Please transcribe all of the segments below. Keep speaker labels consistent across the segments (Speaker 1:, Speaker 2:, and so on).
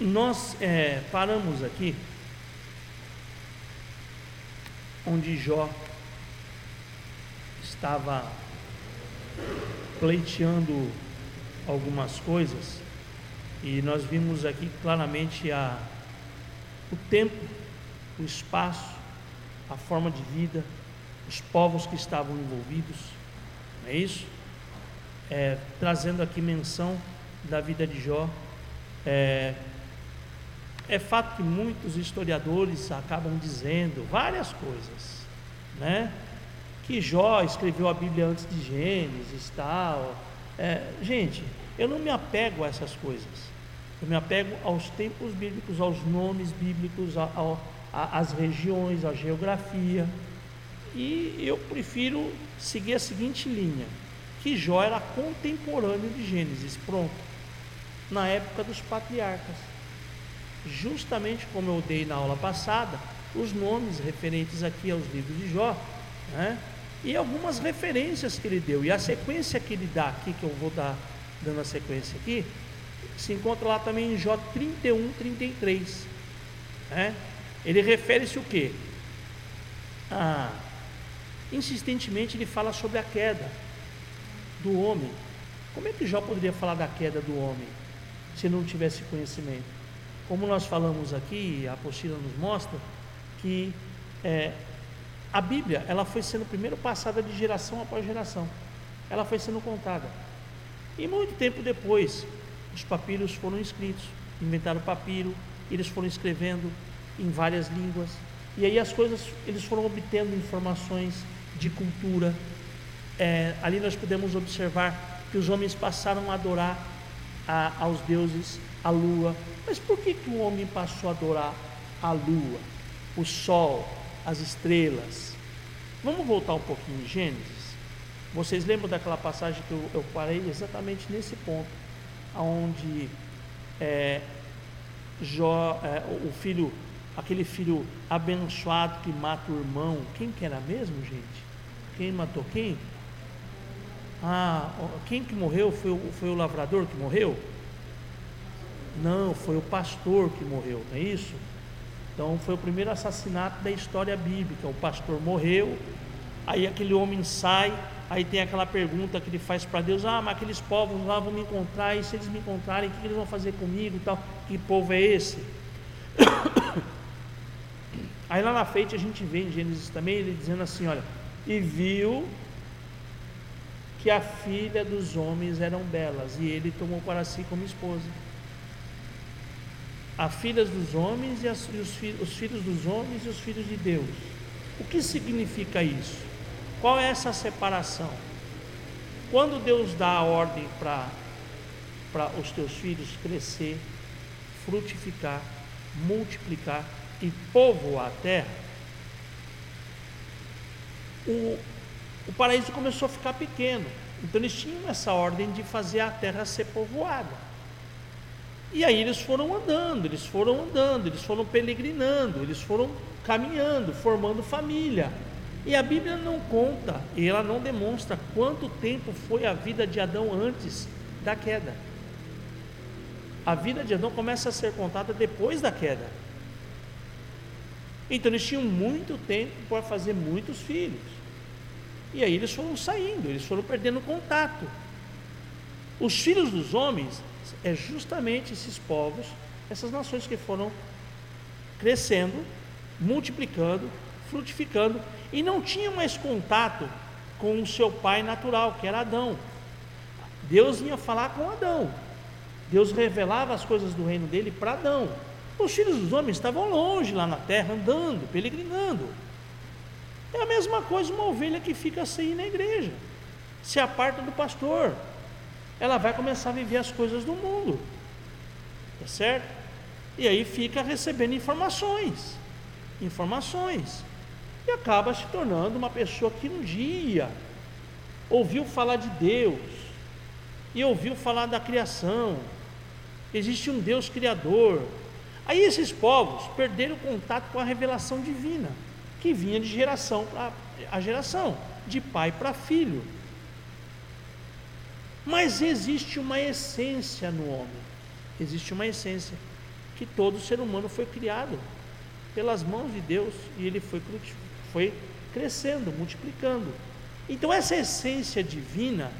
Speaker 1: Nós é, paramos aqui onde Jó estava pleiteando algumas coisas e nós vimos aqui claramente a, o tempo, o espaço, a forma de vida, os povos que estavam envolvidos, não é isso? É, trazendo aqui menção da vida de Jó. É, é fato que muitos historiadores acabam dizendo várias coisas, né? Que Jó escreveu a Bíblia antes de Gênesis, tal. É, gente, eu não me apego a essas coisas. Eu me apego aos tempos bíblicos, aos nomes bíblicos, às regiões, à geografia. E eu prefiro seguir a seguinte linha: que Jó era contemporâneo de Gênesis, pronto, na época dos patriarcas. Justamente como eu dei na aula passada, os nomes referentes aqui aos livros de Jó, né? e algumas referências que ele deu, e a sequência que ele dá aqui, que eu vou dar dando a sequência aqui, se encontra lá também em Jó 31, 33. Né? Ele refere-se o quê? Ah, insistentemente ele fala sobre a queda do homem. Como é que Jó poderia falar da queda do homem se não tivesse conhecimento? Como nós falamos aqui, a apostila nos mostra que é, a Bíblia ela foi sendo primeiro passada de geração após geração. Ela foi sendo contada. E muito tempo depois, os papiros foram escritos, inventaram papiro, eles foram escrevendo em várias línguas, e aí as coisas, eles foram obtendo informações de cultura. É, ali nós podemos observar que os homens passaram a adorar a, aos deuses a lua. Mas por que, que o homem passou a adorar a lua, o sol, as estrelas? Vamos voltar um pouquinho em Gênesis? Vocês lembram daquela passagem que eu, eu parei exatamente nesse ponto onde é, Jó, é, o filho, aquele filho abençoado que mata o irmão, quem que era mesmo, gente? Quem matou quem? Ah, quem que morreu foi foi o lavrador que morreu? Não, foi o pastor que morreu, não é isso? Então foi o primeiro assassinato da história bíblica. O pastor morreu, aí aquele homem sai, Aí tem aquela pergunta que ele faz para Deus: Ah, mas aqueles povos lá vão me encontrar, e se eles me encontrarem, o que eles vão fazer comigo e tal? Que povo é esse? Aí lá na frente a gente vê em Gênesis também ele dizendo assim: Olha, e viu que a filha dos homens eram belas, e ele tomou para si como esposa. As filhas dos homens e, as, e os, os filhos dos homens e os filhos de Deus. O que significa isso? Qual é essa separação? Quando Deus dá a ordem para os teus filhos crescer, frutificar, multiplicar e povoar a terra, o, o paraíso começou a ficar pequeno. Então eles tinham essa ordem de fazer a terra ser povoada. E aí eles foram andando, eles foram andando, eles foram peregrinando, eles foram caminhando, formando família. E a Bíblia não conta, e ela não demonstra quanto tempo foi a vida de Adão antes da queda. A vida de Adão começa a ser contada depois da queda. Então eles tinham muito tempo para fazer muitos filhos. E aí eles foram saindo, eles foram perdendo contato. Os filhos dos homens é justamente esses povos, essas nações que foram crescendo, multiplicando, frutificando e não tinha mais contato com o seu pai natural, que era Adão. Deus vinha falar com Adão. Deus revelava as coisas do reino dele para Adão. Os filhos dos homens estavam longe lá na terra, andando, peregrinando. É a mesma coisa uma ovelha que fica sem ir na igreja, se aparta do pastor. Ela vai começar a viver as coisas do mundo, tá certo? E aí fica recebendo informações, informações e acaba se tornando uma pessoa que um dia ouviu falar de Deus e ouviu falar da criação. Existe um Deus criador. Aí esses povos perderam o contato com a revelação divina, que vinha de geração para geração, de pai para filho. Mas existe uma essência no homem. Existe uma essência que todo ser humano foi criado pelas mãos de Deus e ele foi, foi crescendo, multiplicando. Então essa essência divina,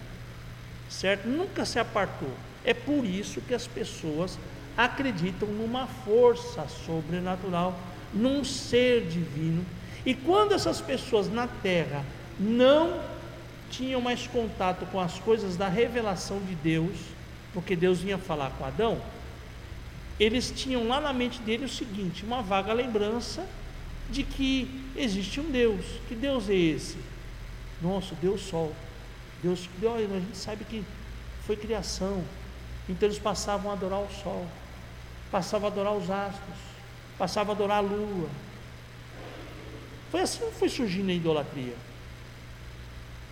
Speaker 1: certo, nunca se apartou. É por isso que as pessoas acreditam numa força sobrenatural, num ser divino. E quando essas pessoas na terra não tinham mais contato com as coisas da revelação de Deus, porque Deus vinha falar com Adão, eles tinham lá na mente dele o seguinte: uma vaga lembrança de que existe um Deus. Que Deus é esse? Nosso Deus Sol. Deus, a gente sabe que foi criação. Então eles passavam a adorar o Sol, passavam a adorar os astros, passavam a adorar a lua. Foi assim que foi surgindo a idolatria.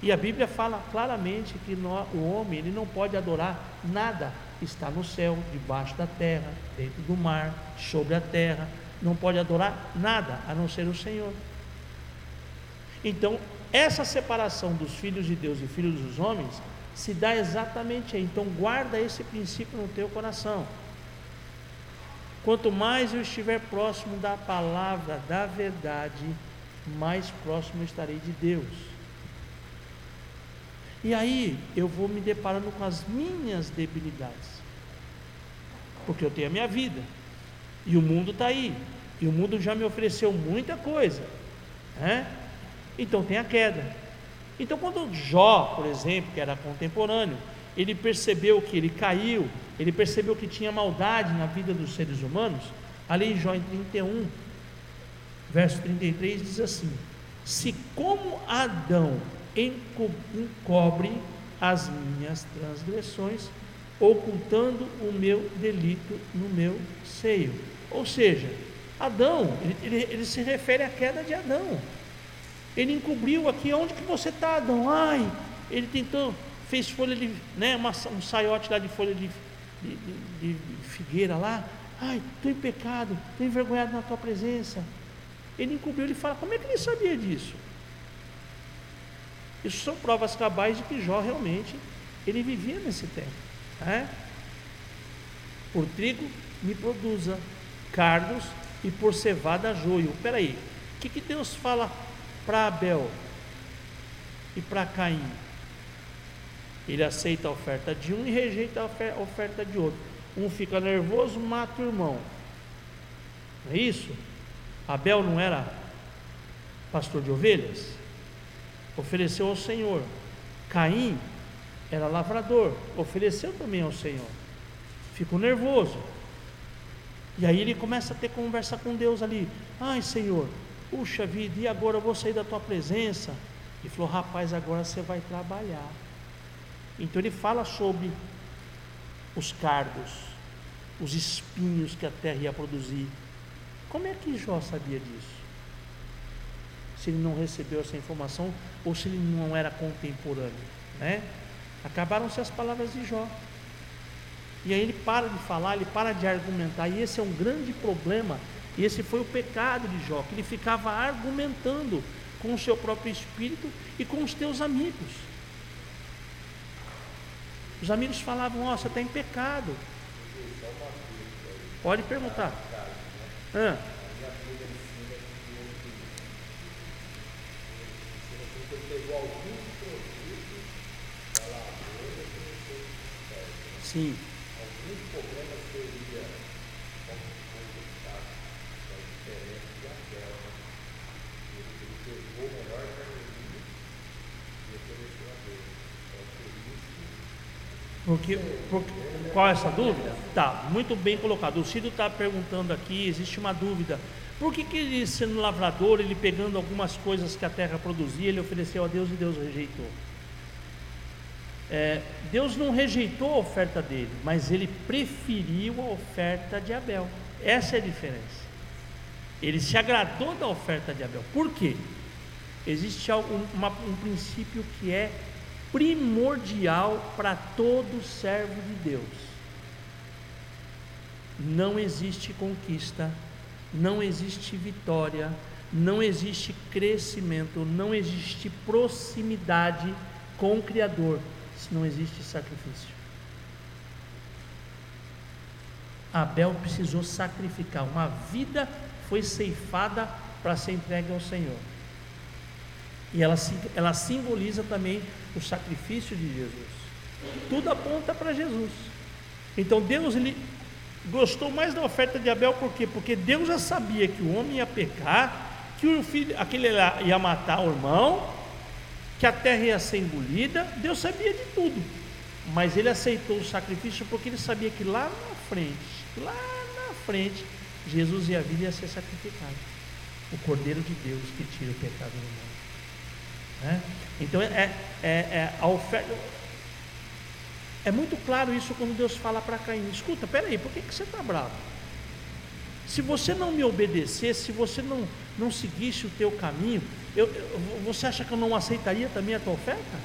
Speaker 1: E a Bíblia fala claramente que o homem ele não pode adorar nada que está no céu, debaixo da terra, dentro do mar, sobre a terra. Não pode adorar nada a não ser o Senhor. Então, essa separação dos filhos de Deus e filhos dos homens se dá exatamente aí. Então, guarda esse princípio no teu coração. Quanto mais eu estiver próximo da palavra, da verdade, mais próximo estarei de Deus. E aí eu vou me deparando com as minhas debilidades. Porque eu tenho a minha vida. E o mundo está aí. E o mundo já me ofereceu muita coisa. Né? Então tem a queda. Então quando Jó, por exemplo, que era contemporâneo, ele percebeu que ele caiu, ele percebeu que tinha maldade na vida dos seres humanos, ali em Jó em 31, verso 33 diz assim: Se como Adão encobre as minhas transgressões, ocultando o meu delito no meu seio. Ou seja, Adão, ele, ele, ele, se refere à queda de Adão. Ele encobriu aqui, onde que você está, Adão? Ai, ele tentou, fez folha de, né, uma, um saiote lá de folha de, de, de, de figueira lá. Ai, estou em pecado, estou envergonhado na tua presença. Ele encobriu, ele fala, como é que ele sabia disso? Isso são provas cabais de que Jó realmente ele vivia nesse tempo. Né? Por trigo me produza cardos e por cevada joio. Peraí, o que, que Deus fala para Abel e para Caim? Ele aceita a oferta de um e rejeita a oferta de outro. Um fica nervoso, mata o irmão. Não é isso? Abel não era pastor de ovelhas? Ofereceu ao Senhor. Caim era lavrador, ofereceu também ao Senhor. Ficou nervoso. E aí ele começa a ter conversa com Deus ali. Ai, Senhor, puxa vida, e agora eu vou sair da tua presença? E falou: Rapaz, agora você vai trabalhar. Então ele fala sobre os cardos, os espinhos que a terra ia produzir. Como é que Jó sabia disso? Se ele não recebeu essa informação ou se ele não era contemporâneo, né? Acabaram-se as palavras de Jó. E aí ele para de falar, ele para de argumentar, e esse é um grande problema. E esse foi o pecado de Jó, que ele ficava argumentando com o seu próprio espírito e com os teus amigos. Os amigos falavam: Ó, oh, você está em pecado. Pode perguntar. Ah. Pegou alguns produtos da lavoura e Sim. Alguns problemas seria foi resultado da diferença de Abel. Ele, pegou o melhor carnezinho e ofereceu a Deus. Então, por isso. Porque, porque, qual é essa dúvida? Tá, muito bem colocado. O Cido está perguntando aqui, existe uma dúvida. Por que, que ele, sendo lavrador, ele pegando algumas coisas que a terra produzia, ele ofereceu a Deus e Deus rejeitou? É, Deus não rejeitou a oferta dele, mas ele preferiu a oferta de Abel. Essa é a diferença. Ele se agradou da oferta de Abel. Por quê? Existe um, uma, um princípio que é primordial para todo servo de Deus. Não existe conquista não existe vitória, não existe crescimento, não existe proximidade com o Criador, se não existe sacrifício. Abel precisou sacrificar, uma vida foi ceifada para ser entregue ao Senhor. E ela, ela simboliza também o sacrifício de Jesus. Tudo aponta para Jesus. Então Deus ele gostou mais da oferta de Abel, por quê? Porque Deus já sabia que o homem ia pecar, que o filho, aquele ia matar o irmão, que a terra ia ser engolida, Deus sabia de tudo. Mas ele aceitou o sacrifício porque ele sabia que lá na frente, lá na frente, Jesus ia vir e ia ser sacrificado. O Cordeiro de Deus que tira o pecado do mundo. Né? Então é, é, é a oferta. É muito claro isso quando Deus fala para Caim: escuta, peraí, por que, que você está bravo? Se você não me obedecesse, se você não, não seguisse o teu caminho, eu, eu, você acha que eu não aceitaria também a tua oferta?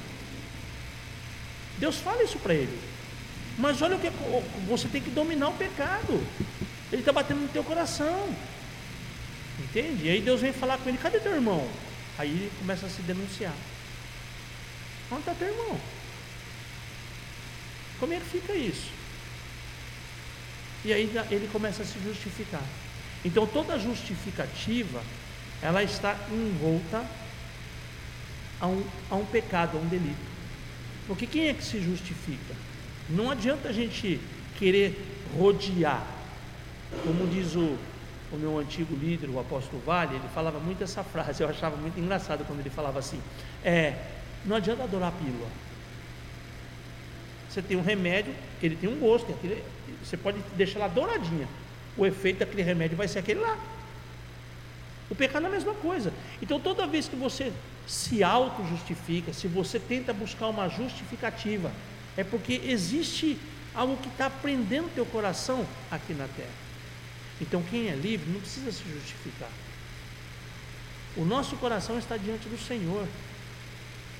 Speaker 1: Deus fala isso para ele. Mas olha o que você tem que dominar o pecado. Ele está batendo no teu coração. Entende? E aí Deus vem falar com ele: cadê teu irmão? Aí ele começa a se denunciar. Onde está teu irmão? Como é que fica isso? E aí ele começa a se justificar. Então toda justificativa, ela está envolta a um, a um pecado, a um delito. Porque quem é que se justifica? Não adianta a gente querer rodear. Como diz o, o meu antigo líder, o apóstolo Vale, ele falava muito essa frase, eu achava muito engraçado quando ele falava assim: é, não adianta adorar a pílula. Você tem um remédio, ele tem um gosto, aquele, você pode deixar ela douradinha. O efeito daquele remédio vai ser aquele lá. O pecado é a mesma coisa. Então, toda vez que você se auto-justifica, se você tenta buscar uma justificativa, é porque existe algo que está prendendo teu coração aqui na terra. Então, quem é livre não precisa se justificar. O nosso coração está diante do Senhor.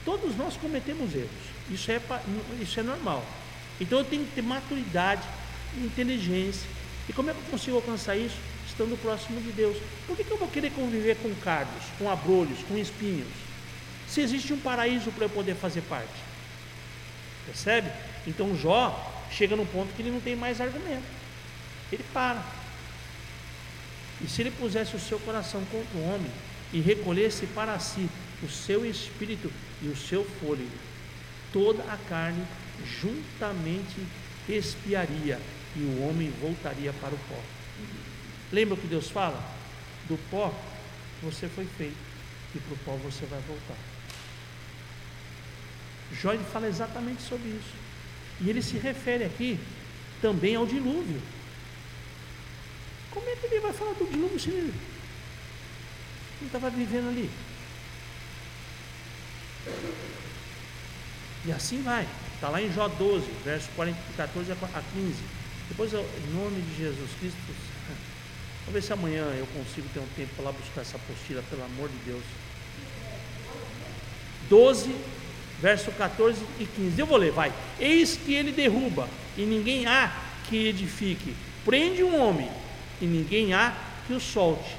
Speaker 1: Todos nós cometemos erros. Isso é, isso é normal. Então eu tenho que ter maturidade, inteligência. E como é que eu consigo alcançar isso? Estando próximo de Deus. Por que, que eu vou querer conviver com cardos, com abrolhos, com espinhos? Se existe um paraíso para eu poder fazer parte. Percebe? Então Jó chega num ponto que ele não tem mais argumento. Ele para. E se ele pusesse o seu coração contra o homem e recolhesse para si o seu espírito e o seu fôlego, toda a carne juntamente expiaria e o homem voltaria para o pó. Lembra o que Deus fala? Do pó você foi feito e para o pó você vai voltar. Jó fala exatamente sobre isso. E ele se refere aqui também ao dilúvio. Como é que ele vai falar do dilúvio se ele não estava vivendo ali? E assim vai. Está lá em Jó 12, verso 40, 14 a 15. Depois, em nome de Jesus Cristo, vamos ver se amanhã eu consigo ter um tempo para lá buscar essa apostila, pelo amor de Deus. 12, verso 14 e 15. Eu vou ler, vai. Eis que ele derruba, e ninguém há que edifique. Prende um homem, e ninguém há que o solte.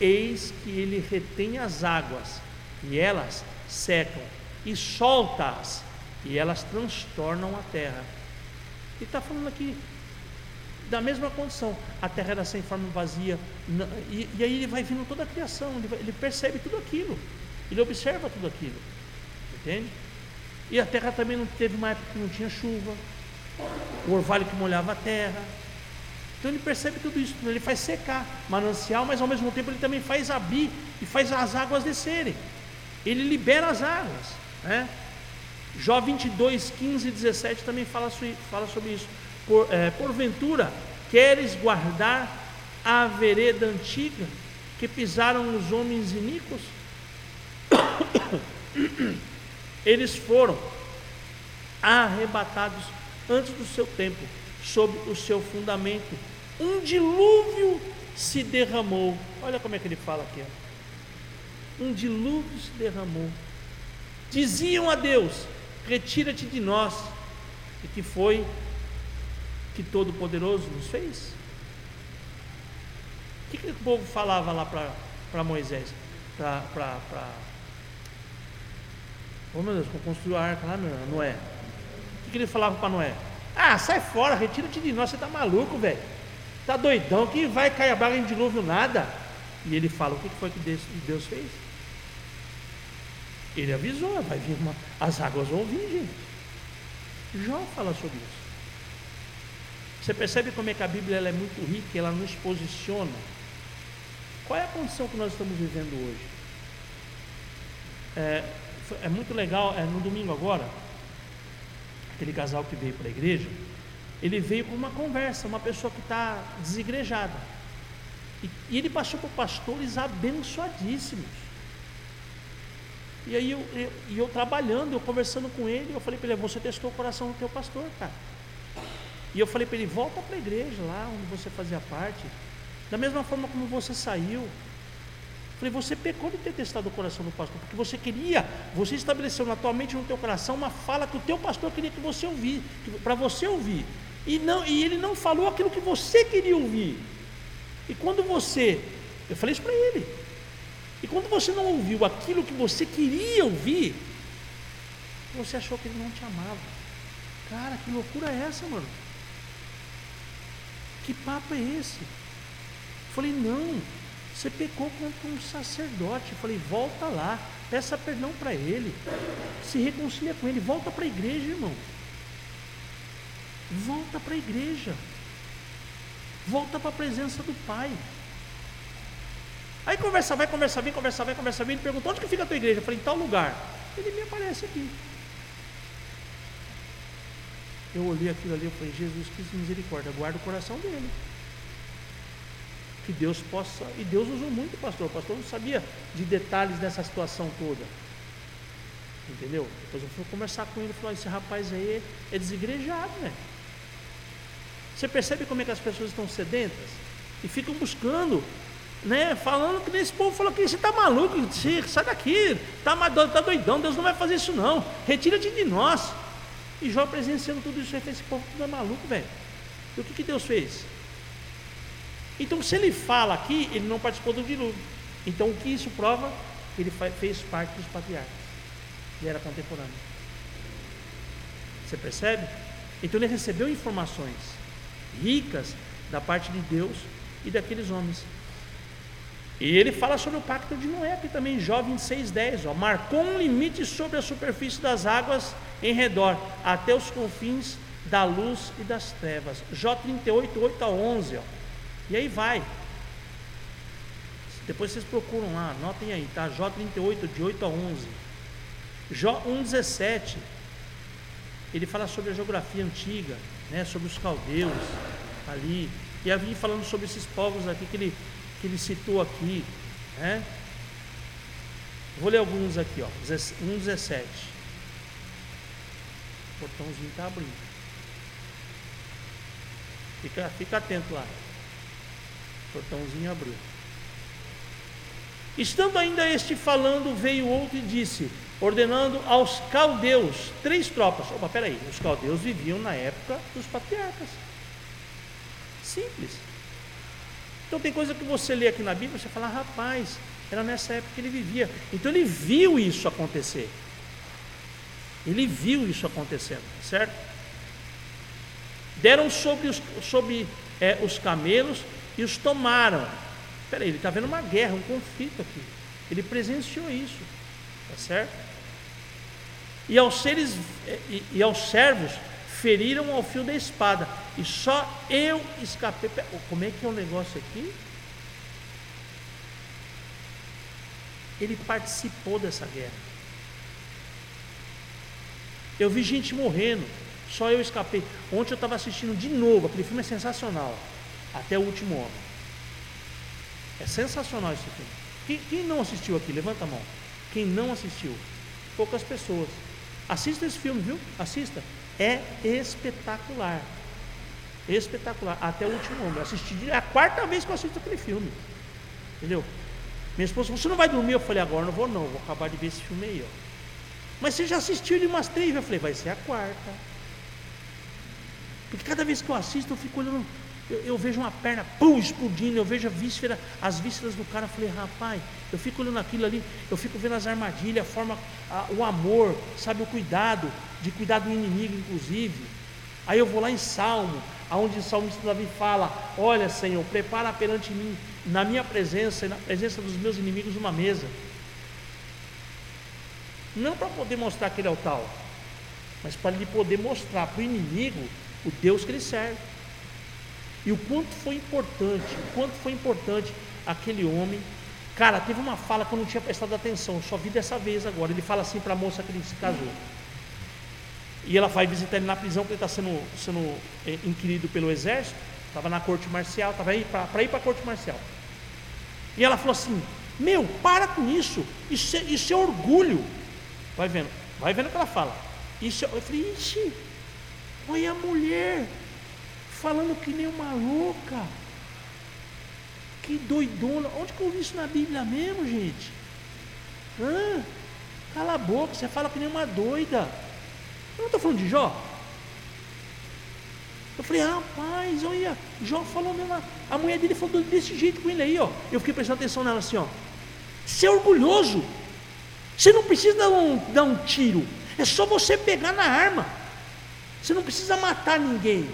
Speaker 1: Eis que ele retém as águas, e elas secam, e solta-as, e elas transtornam a terra. Ele está falando aqui da mesma condição. A terra era sem forma vazia, e, e aí ele vai vindo toda a criação, ele, vai, ele percebe tudo aquilo, ele observa tudo aquilo, entende? E a terra também não teve uma época que não tinha chuva, o orvalho que molhava a terra. Então ele percebe tudo isso, ele faz secar manancial, mas ao mesmo tempo ele também faz abrir e faz as águas descerem. Ele libera as águas. Né? Jó 22, 15 e 17 também fala, fala sobre isso. Por, é, porventura, queres guardar a vereda antiga que pisaram os homens iníquos? Eles foram arrebatados antes do seu tempo, sob o seu fundamento. Um dilúvio se derramou. Olha como é que ele fala aqui. Um dilúvio se derramou. Diziam a Deus: Retira-te de nós. E que foi que Todo-Poderoso nos fez? O que, que o povo falava lá para Moisés? Para. Oh meu Deus, construiu a arca lá, Noé. O que, que ele falava para Noé? Ah, sai fora, retira-te de nós, você está maluco, velho. Tá doidão que vai cair a barra em dilúvio nada. E ele fala: o que foi que Deus fez? Ele avisou: vai vir uma, as águas vão vir, gente. Jó fala sobre isso. Você percebe como é que a Bíblia ela é muito rica, ela nos posiciona. Qual é a condição que nós estamos vivendo hoje? É, é muito legal, é, no domingo agora, aquele casal que veio para a igreja, ele veio com uma conversa, uma pessoa que está desigrejada. E, e, ele passou por pastores abençoadíssimos. E aí eu, eu, eu, trabalhando, eu conversando com ele, eu falei para ele, você testou o coração do teu pastor, cara. E eu falei para ele, volta para a igreja lá onde você fazia parte. Da mesma forma como você saiu. Falei, você pecou de ter testado o coração do pastor, porque você queria, você estabeleceu na tua mente, no teu coração, uma fala que o teu pastor queria que você ouvir, para você ouvir. E, não, e ele não falou aquilo que você queria ouvir. E quando você, eu falei isso para ele, e quando você não ouviu aquilo que você queria ouvir, você achou que ele não te amava. Cara, que loucura é essa, mano? Que papo é esse? Falei, não, você pecou contra um sacerdote. Falei, volta lá, peça perdão para ele, se reconcilia com ele, volta para a igreja, irmão. Volta para a igreja. Volta para a presença do Pai. Aí conversa, vai, conversa, vem, conversa, vai, conversa, vem. Ele perguntou: onde que fica a tua igreja? Eu falei: em tal lugar. Ele me aparece aqui. Eu olhei aquilo ali, eu falei: Jesus Cristo, misericórdia, guarda o coração dele. Que Deus possa. E Deus usou muito o pastor. O pastor não sabia de detalhes dessa situação toda. Entendeu? Depois eu fui conversar com ele e falei: esse rapaz aí é desigrejado, né? Você percebe como é que as pessoas estão sedentas? E ficam buscando, né? Falando que nesse povo falou que você está maluco, sai daqui, está tá doidão, Deus não vai fazer isso não. Retira-te de nós. E Jó presenciando tudo isso, esse povo tudo é maluco, velho. E o que, que Deus fez? Então, se ele fala aqui, ele não participou do dilúvio. Então, o que isso prova? Ele fez parte dos patriarcas. Ele era contemporâneo. Você percebe? Então, ele recebeu informações ricas da parte de Deus e daqueles homens. E ele fala sobre o pacto de Noé, aqui também, Jó 26,10. Ó, marcou um limite sobre a superfície das águas em redor, até os confins da luz e das trevas. Jó 38, 8 a 11. Ó. E aí vai. Depois vocês procuram lá, anotem aí, tá? Jó 38, de 8 a 11. Jó 1,17. Ele fala sobre a geografia antiga né, sobre os caldeus ali. E havia falando sobre esses povos aqui que ele, que ele citou aqui. Né? Vou ler alguns aqui, ó. 1,17. O portãozinho está abrindo. Fica, fica atento lá. O portãozinho abriu. Estando ainda este falando, veio outro e disse: ordenando aos caldeus, três tropas. Opa, peraí, os caldeus viviam na época dos patriarcas. Simples. Então tem coisa que você lê aqui na Bíblia, você fala, rapaz, era nessa época que ele vivia. Então ele viu isso acontecer. Ele viu isso acontecendo, certo? Deram sobre os, sobre, é, os camelos e os tomaram. Peraí, ele está vendo uma guerra, um conflito aqui. Ele presenciou isso, tá certo? e aos seres e, e aos servos feriram ao fio da espada, e só eu escapei. Como é que é o negócio aqui? Ele participou dessa guerra. Eu vi gente morrendo, só eu escapei. Ontem eu estava assistindo de novo, aquele filme é sensacional. Até o último homem. É sensacional esse filme. Quem, quem não assistiu aqui? Levanta a mão. Quem não assistiu? Poucas pessoas. Assista esse filme, viu? Assista. É espetacular. Espetacular. Até o último homem. assisti é a quarta vez que eu assisto aquele filme. Entendeu? Minha esposa, você não vai dormir? Eu falei, agora não vou não, vou acabar de ver esse filme aí, ó. Mas você já assistiu ele umas três? Eu falei, vai ser a quarta. Porque cada vez que eu assisto, eu fico olhando eu, eu, vejo uma perna pum, explodindo, eu vejo víscera, as vísceras do cara, eu falei, rapaz, eu fico olhando aquilo ali, eu fico vendo as armadilhas, a forma, a, o amor, sabe, o cuidado, de cuidar do inimigo, inclusive. Aí eu vou lá em Salmo, Onde o salmista Davi fala: Olha, Senhor, prepara perante mim, na minha presença e na presença dos meus inimigos, uma mesa. Não para poder mostrar que ele é o tal, mas para ele poder mostrar para o inimigo o Deus que ele serve. E o quanto foi importante, o quanto foi importante aquele homem. Cara, teve uma fala que eu não tinha prestado atenção, só vi dessa vez agora. Ele fala assim para a moça que ele se casou. E ela vai visitar ele na prisão, porque ele está sendo, sendo é, inquirido pelo exército. Estava na corte marcial, estava aí para ir para a corte marcial. E ela falou assim: Meu, para com isso, isso é, isso é orgulho. Vai vendo, vai vendo o que ela fala. Isso, é, eu falei: Ixi, olha a mulher falando que nem uma louca. Que doidona. Onde que eu vi isso na Bíblia mesmo, gente? Hã? Cala a boca, você fala que nem uma doida. Eu não estou falando de Jó. Eu falei, rapaz, olha, Jó falou mesmo. A mulher dele falou desse jeito com ele aí, ó. Eu fiquei prestando atenção nela assim, ó. Você é orgulhoso. Você não precisa dar um, dar um tiro. É só você pegar na arma. Você não precisa matar ninguém.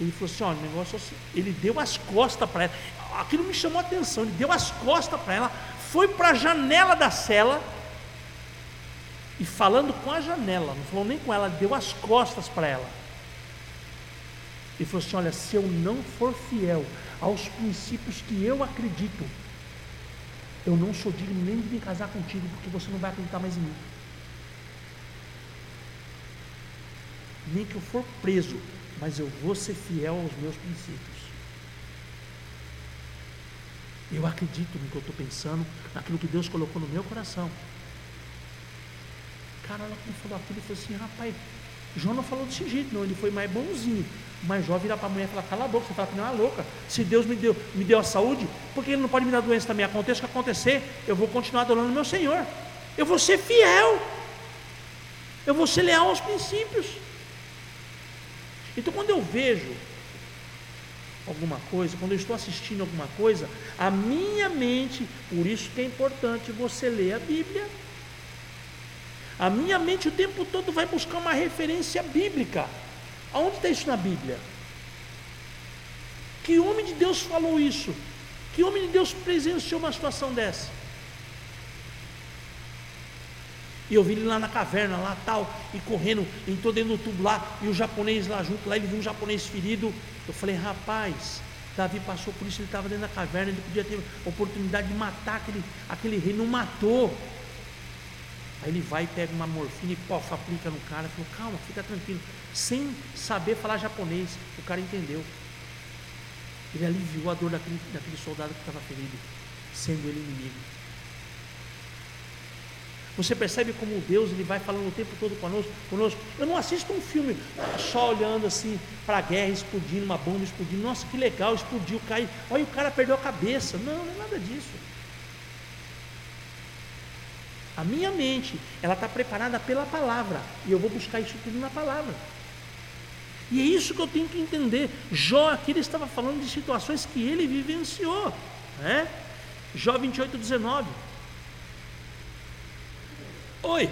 Speaker 1: Ele falou assim: ó, o negócio assim. Ele deu as costas para ela. Aquilo me chamou a atenção. Ele deu as costas para ela, foi para a janela da cela e falando com a janela, não falou nem com ela, deu as costas para ela. E falou assim: Olha, se eu não for fiel aos princípios que eu acredito, eu não sou digno nem de me casar contigo, porque você não vai acreditar mais em mim. Nem que eu for preso, mas eu vou ser fiel aos meus princípios. Eu acredito no que eu estou pensando, naquilo que Deus colocou no meu coração. Cara, ela falou aquilo e falou assim, rapaz, João não falou desse jeito, não, ele foi mais bonzinho. Mas Jó vira para a mulher e fala, cala a boca, você fala que não é louca. Se Deus me deu, me deu a saúde, porque Ele não pode me dar doença também. Aconteça o que acontecer, eu vou continuar adorando meu Senhor. Eu vou ser fiel. Eu vou ser leal aos princípios. Então quando eu vejo alguma coisa, quando eu estou assistindo alguma coisa, a minha mente, por isso que é importante você ler a Bíblia. A minha mente o tempo todo vai buscar uma referência bíblica. Aonde está isso na Bíblia? Que homem de Deus falou isso? Que homem de Deus presenciou uma situação dessa? E eu vi ele lá na caverna, lá tal, e correndo, entrou dentro do tubo lá, e o japonês lá junto, lá ele viu um japonês ferido. Eu falei, rapaz, Davi passou por isso, ele estava dentro da caverna, ele podia ter oportunidade de matar aquele, aquele rei, não matou. Aí ele vai pega uma morfina e pof, aplica no cara. Falou, calma, fica tranquilo. Sem saber falar japonês, o cara entendeu. Ele aliviou a dor daquele, daquele soldado que estava ferido, sendo ele inimigo. Você percebe como Deus ele vai falando o tempo todo conosco, conosco. Eu não assisto um filme só olhando assim para a guerra explodindo, uma bomba explodindo. Nossa, que legal, explodiu, caiu. Olha, o cara perdeu a cabeça. Não, não é nada disso. A minha mente, ela está preparada pela palavra. E eu vou buscar isso tudo na palavra. E é isso que eu tenho que entender. Jó aqui ele estava falando de situações que ele vivenciou. Né? Jó 28, 19. Oi.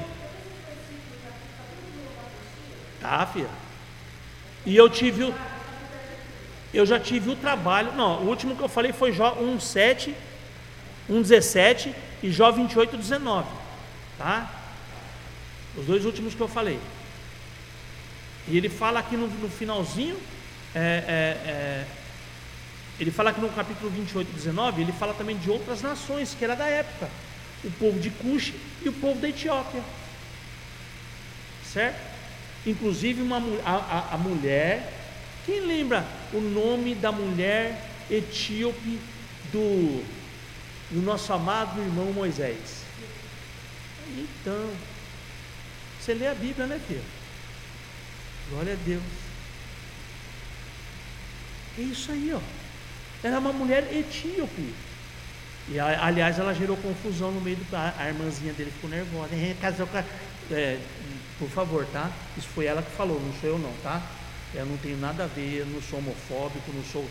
Speaker 1: Tá, filha. E eu tive o. Eu já tive o trabalho. Não, o último que eu falei foi Jó 1, 7, 1, 17 e Jó 28, 19. Tá? Os dois últimos que eu falei. E ele fala aqui no, no finalzinho, é, é, é, ele fala aqui no capítulo 28, 19, ele fala também de outras nações que era da época. O povo de Cush e o povo da Etiópia. Certo? Inclusive uma, a, a, a mulher. Quem lembra o nome da mulher etíope do, do nosso amado irmão Moisés? Então, você lê a Bíblia, né, filho? Glória a Deus. É isso aí, ó. Ela é uma mulher etíope. E aliás, ela gerou confusão no meio do. A, irmãzinha dele ficou nervosa. É, casou com é, por favor, tá? Isso foi ela que falou, não sou eu não, tá? Eu não tenho nada a ver, eu não sou homofóbico, não sou.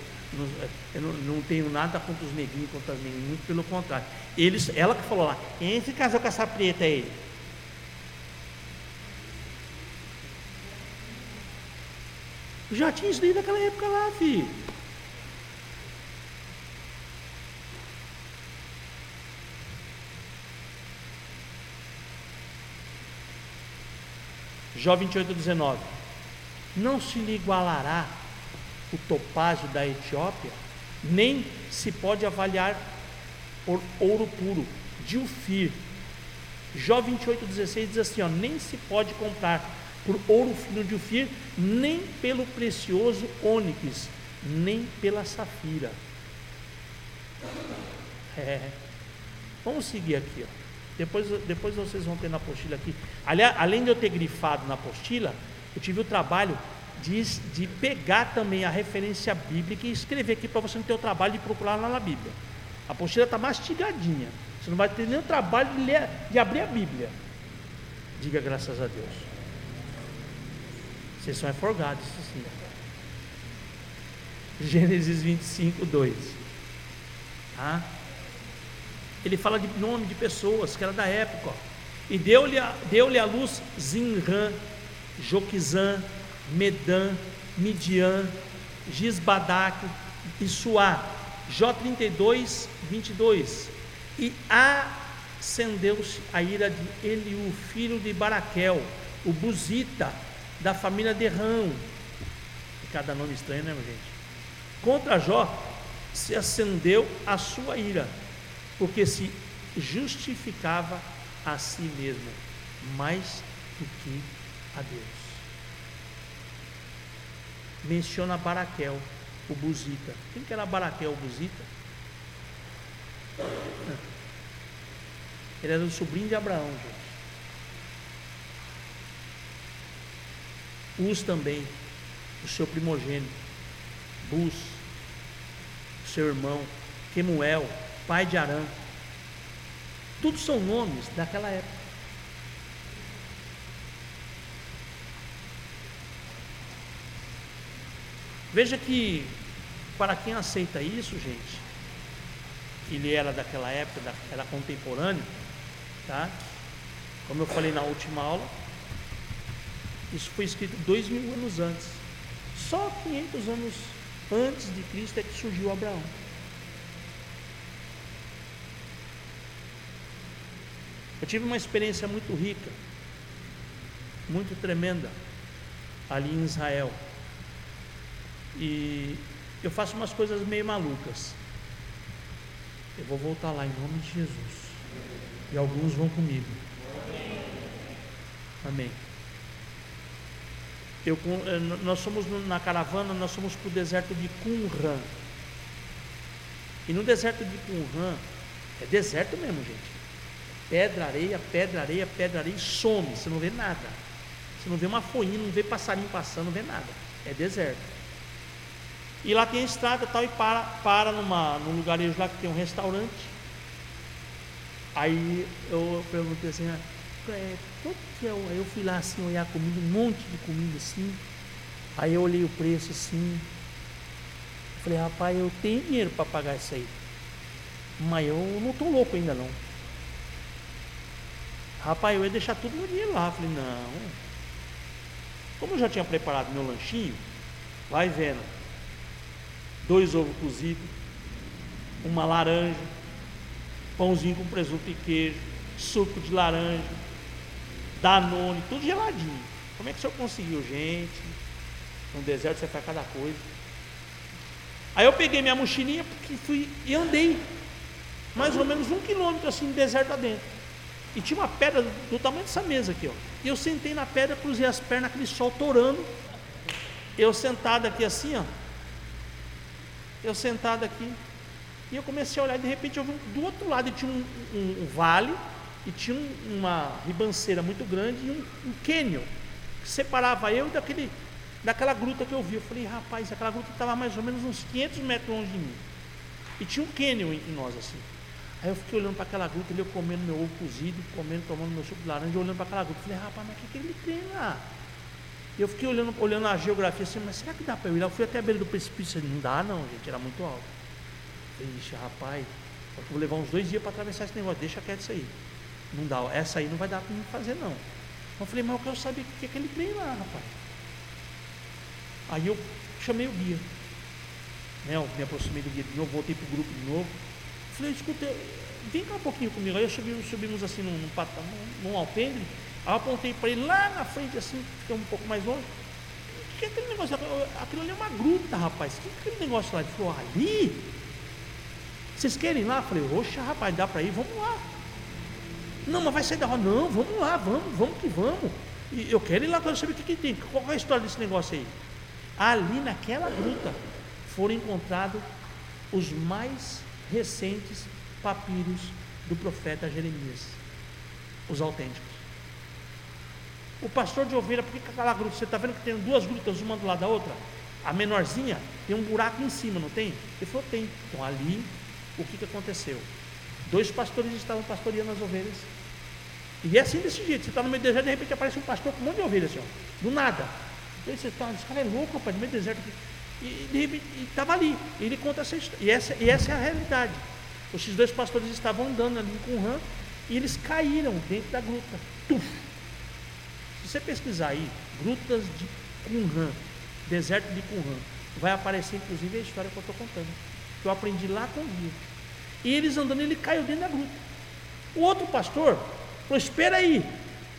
Speaker 1: Eu não, não, tenho nada contra os neguinhos, contra as neguinhas, muito pelo contrário. Eles, ela que falou lá, quem se casou com essa preta aí? Já tinha isso aquela época lá, filho. Jó 28, 19. Não se lhe igualará o topázio da Etiópia, nem se pode avaliar por ouro puro, de Ufir. Jó 28, 16 diz assim: ó, nem se pode comprar por ouro fino de Ufir, nem pelo precioso ônix, nem pela safira. É. Vamos seguir aqui, ó. Depois, depois vocês vão ter na apostila aqui. além de eu ter grifado na apostila, eu tive o trabalho de, de pegar também a referência bíblica e escrever aqui para você não ter o trabalho de procurar lá na Bíblia. A apostila está mastigadinha. Você não vai ter nenhum trabalho de, ler, de abrir a Bíblia. Diga graças a Deus. Vocês são aforgados, sim. Gênesis 25, 2. Tá? Ele fala de nome de pessoas que era da época. Ó. E deu-lhe a, deu a luz Zinran, Joquizã, Medã, Midian, Gisbadac e Suá. Jó 32, 22. E acendeu-se a ira de Eliú, filho de Baraquel, o Buzita, da família de Rão. Cada nome estranho, né, gente? Contra Jó se acendeu a sua ira porque se justificava a si mesmo mais do que a Deus. Menciona Baraquel, o Buzita. Quem que era Baraquel, o Buzita? Ele era o sobrinho de Abraão, gente. Uz também, o seu primogênito. Bus, seu irmão. Quemuel, pai de Arã. Tudo são nomes daquela época. Veja que, para quem aceita isso, gente, ele era daquela época, era contemporâneo, tá? Como eu falei na última aula, isso foi escrito dois mil anos antes. Só 500 anos antes de Cristo é que surgiu Abraão. Eu tive uma experiência muito rica, muito tremenda, ali em Israel. E eu faço umas coisas meio malucas. Eu vou voltar lá em nome de Jesus. E alguns vão comigo. Amém. Eu, eh, nós somos na caravana, nós somos para o deserto de Qumran. E no deserto de Qumran, é deserto mesmo, gente. Pedra, areia, pedra, areia, pedra, areia, e some, você não vê nada. Você não vê uma folhinha, não vê passarinho passando, não vê nada. É deserto. E lá tem a estrada tal, e para, para numa, num lugarejo lá que tem um restaurante. Aí eu perguntei assim, é, quanto que é? Eu fui lá assim, olhar comida, um monte de comida assim. Aí eu olhei o preço assim. Falei, rapaz, eu tenho dinheiro para pagar isso aí. Mas eu não estou louco ainda não. Rapaz, eu ia deixar tudo meu dinheiro lá. Falei, não. Como eu já tinha preparado meu lanchinho, vai vendo. Dois ovos cozidos, uma laranja, pãozinho com presunto e queijo, suco de laranja, danone, tudo geladinho. Como é que o senhor conseguiu, gente? No deserto você faz cada coisa. Aí eu peguei minha mochilinha porque fui e andei mais ou menos um quilômetro assim, deserto adentro. E tinha uma pedra do tamanho dessa mesa aqui, ó. E eu sentei na pedra, cruzei as pernas, aquele sol torando. Eu sentado aqui assim, ó. Eu sentado aqui. E eu comecei a olhar, e de repente eu vi do outro lado tinha um, um, um vale e tinha um, uma ribanceira muito grande e um, um cânion que separava eu daquele, daquela gruta que eu vi. Eu falei, rapaz, aquela gruta estava mais ou menos uns 500 metros longe de mim. E tinha um cânion entre nós assim. Aí eu fiquei olhando para aquela gruta, ele eu comendo meu ovo cozido, comendo, tomando meu suco de laranja, olhando para aquela gruta. Falei, rapaz, mas o que, que ele tem lá? Eu fiquei olhando, olhando a geografia assim, mas será que dá para eu ir lá? Eu fui até a beira do precipício, não dá não, gente, era muito alto. Falei, ixi, rapaz, vou levar uns dois dias para atravessar esse negócio, deixa quieto isso aí. Não dá, essa aí não vai dar para mim fazer não. Eu falei, mas eu quero saber o que, que ele tem lá, rapaz. Aí eu chamei o guia. Né, eu me aproximei do guia de novo, voltei para o grupo de novo. Falei, escuta, vem cá um pouquinho comigo. Aí eu subi, subimos assim num, num, num alpendre. Aí eu apontei para ele lá na frente, assim, fiquei um pouco mais longe. O que é aquele negócio? Aquilo ali é uma gruta, rapaz. O que é aquele negócio lá? Ele falou, ali? Vocês querem ir lá? Eu falei, oxa, rapaz, dá para ir, vamos lá. Não, mas vai sair da roda. Não, vamos lá, vamos, vamos que vamos. E eu quero ir lá para saber o que, que tem. Qual é a história desse negócio aí? Ali naquela gruta foram encontrados os mais recentes papiros do profeta Jeremias, os autênticos. O pastor de ovelha, por que aquela gruta? Você está vendo que tem duas grutas, uma do lado da outra? A menorzinha tem um buraco em cima, não tem? Ele falou, tem. Então ali, o que, que aconteceu? Dois pastores estavam pastoreando as ovelhas. E é assim desse jeito. Você está no meio do deserto, de repente aparece um pastor com um monte de ovelhas, assim, do nada. Aí você está, esse cara é louco, rapaz, no meio do deserto. E de repente estava ali. E ele conta essa história. E essa, e essa é a realidade. Esses dois pastores estavam andando ali com Qumran e eles caíram dentro da gruta. Tuf! Se você pesquisar aí, grutas de Qumran, deserto de Qumran, vai aparecer inclusive a história que eu estou contando. Que eu aprendi lá com o guia. E eles andando, ele caiu dentro da gruta. O outro pastor falou: Espera aí,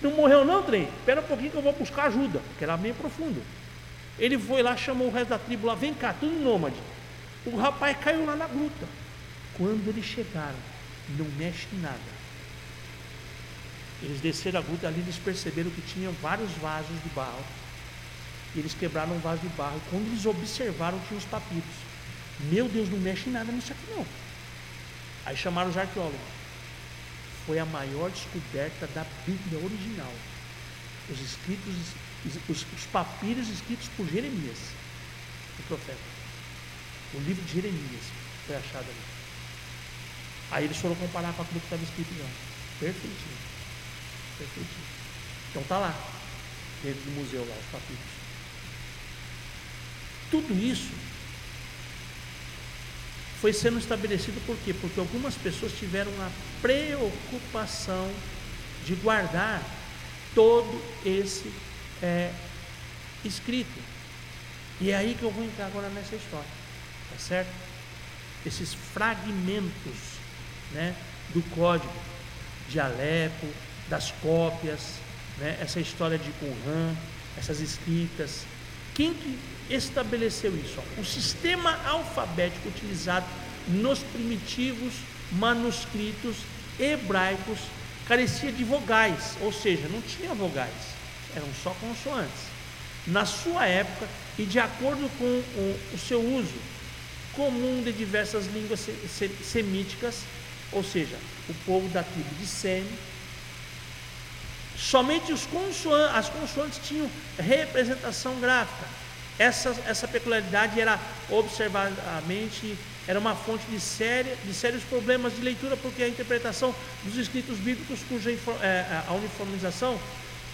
Speaker 1: não morreu não, trem? Espera um pouquinho que eu vou buscar ajuda, que era meio profundo. Ele foi lá, chamou o resto da tribo lá, vem cá, tudo nômade. O rapaz caiu lá na gruta. Quando eles chegaram, não mexe nada. Eles desceram a gruta ali, eles perceberam que tinha vários vasos de barro. E eles quebraram um vaso de barro. Quando eles observaram, tinha os papiros. Meu Deus, não mexe em nada nisso aqui não. Aí chamaram os arqueólogos. Foi a maior descoberta da Bíblia original. Os escritos, os, os papiros escritos por Jeremias, o profeta. O livro de Jeremias foi achado ali. Aí eles foram comparar com aquilo que estava escrito lá. Perfeitinho. Perfeitinho. Então tá lá, dentro do museu lá, os capítulos. Tudo isso foi sendo estabelecido por quê? Porque algumas pessoas tiveram a preocupação de guardar todo esse é, escrito. E é aí que eu vou entrar agora nessa história, tá certo? Esses fragmentos né, do código de Alepo, das cópias, né, essa história de Qumran, essas escritas. Quem que estabeleceu isso? O sistema alfabético utilizado nos primitivos manuscritos hebraicos carecia de vogais, ou seja, não tinha vogais, eram só consoantes. Na sua época e de acordo com o, seu uso comum de diversas línguas semíticas, ou seja, o povo da tribo de Sem, somente as consoantes tinham representação gráfica. Essa, essa peculiaridade era observadamente era uma fonte de, séria, de sérios problemas de leitura, porque a interpretação dos escritos bíblicos, cuja é, a uniformização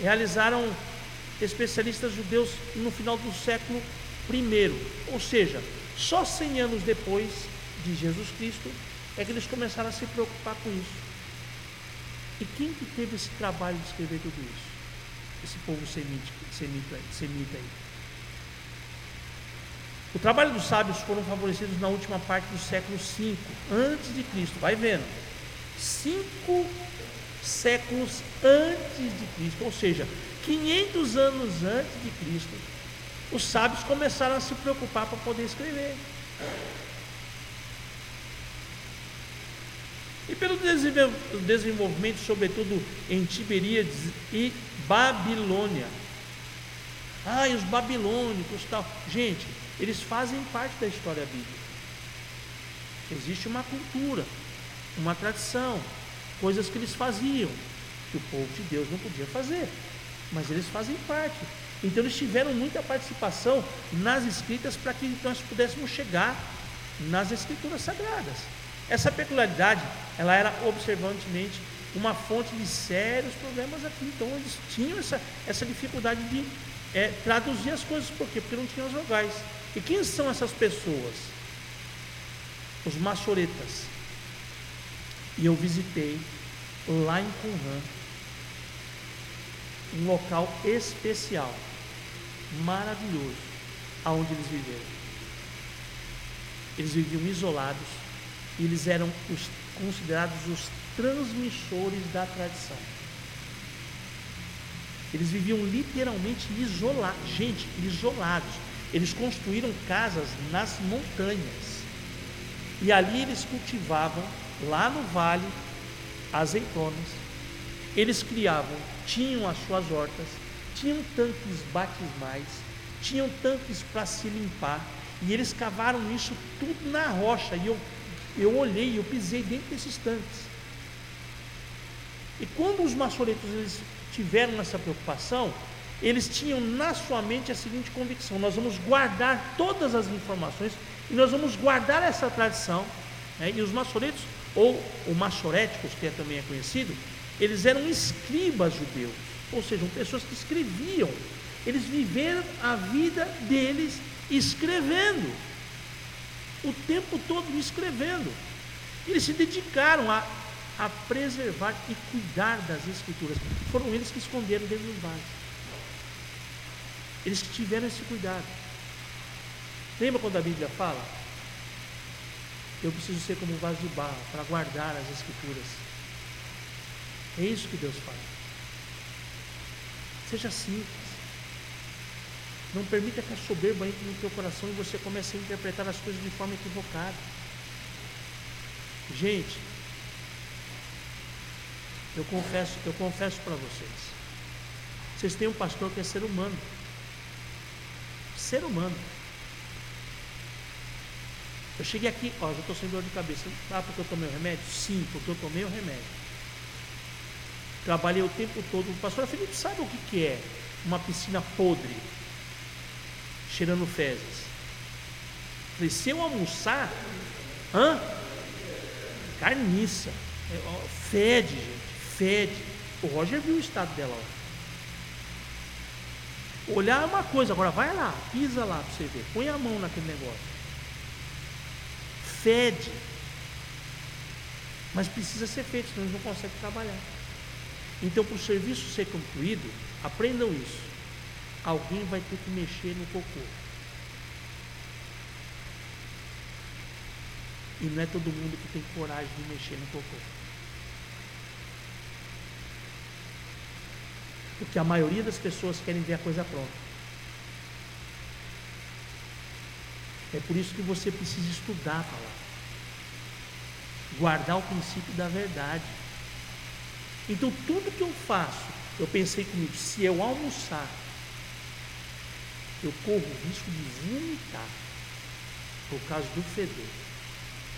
Speaker 1: realizaram especialistas judeus no final do século I, ou seja, só 100 anos depois de Jesus Cristo, é que eles começaram a se preocupar com isso. E quem que teve esse trabalho de escrever tudo isso? Esse povo semita, semita, semita aí. O trabalho dos sábios foram favorecidos na última parte do século V, antes de Cristo. Vai vendo. Cinco séculos antes de Cristo, ou seja, 500 anos antes de Cristo, os sábios começaram a se preocupar para poder escrever. E pelo desenvolvimento, sobretudo em Tiberíades e Babilônia. Ah, e os babilônicos tal. Gente, eles fazem parte da história bíblica. Existe uma cultura, uma tradição, coisas que eles faziam, que o povo de Deus não podia fazer, mas eles fazem parte. Então eles tiveram muita participação nas escritas para que nós pudéssemos chegar nas escrituras sagradas. Essa peculiaridade, ela era observantemente uma fonte de sérios problemas aqui. Então eles tinham essa, essa dificuldade de é, traduzir as coisas. Por quê? Porque não tinham as vogais. E quem são essas pessoas? Os maçoretas. E eu visitei lá em Qumran um local especial, maravilhoso. aonde eles viveram. Eles viviam isolados eles eram os, considerados os transmissores da tradição. Eles viviam literalmente isolados, gente, isolados. Eles construíram casas nas montanhas. E ali eles cultivavam, lá no vale, azeitonas. Eles criavam, tinham as suas hortas, tinham tanques batismais, tinham tanques para se limpar. E eles cavaram isso tudo na rocha. E eu, eu olhei, eu pisei dentro desses tanques. E quando os maçoretos eles tiveram essa preocupação, eles tinham na sua mente a seguinte convicção: nós vamos guardar todas as informações e nós vamos guardar essa tradição. Né? E os maçoretos, ou o maçoréticos, que é, também é conhecido, eles eram escribas judeus, ou seja, pessoas que escreviam. Eles viveram a vida deles escrevendo, o tempo todo escrevendo. Eles se dedicaram a a preservar e cuidar das escrituras. Foram eles que esconderam dentro dos vasos. Eles que tiveram esse cuidado. Lembra quando a Bíblia fala? Eu preciso ser como um vaso de barro para guardar as escrituras. É isso que Deus faz. Seja simples. Não permita que a soberba entre no teu coração e você comece a interpretar as coisas de forma equivocada. Gente, eu confesso, eu confesso para vocês. Vocês têm um pastor que é ser humano. Ser humano. Eu cheguei aqui, ó, já estou sem dor de cabeça. Ah, porque eu tomei o remédio? Sim, porque eu tomei o remédio. Trabalhei o tempo todo. O pastor Felipe sabe o que, que é uma piscina podre, cheirando fezes. Falei, se eu almoçar, hã? Carniça. É, fede, gente fede. O Roger viu o estado dela. Ó. Olhar é uma coisa, agora vai lá, pisa lá para você ver. Põe a mão naquele negócio. Fede. Mas precisa ser feito, senão eles não conseguem trabalhar. Então, para o serviço ser concluído, aprendam isso. Alguém vai ter que mexer no cocô. E não é todo mundo que tem coragem de mexer no cocô. Porque a maioria das pessoas querem ver a coisa pronta. É por isso que você precisa estudar a palavra. Guardar o princípio da verdade. Então, tudo que eu faço, eu pensei comigo, se eu almoçar, eu corro o risco de vomitar por causa do fedor.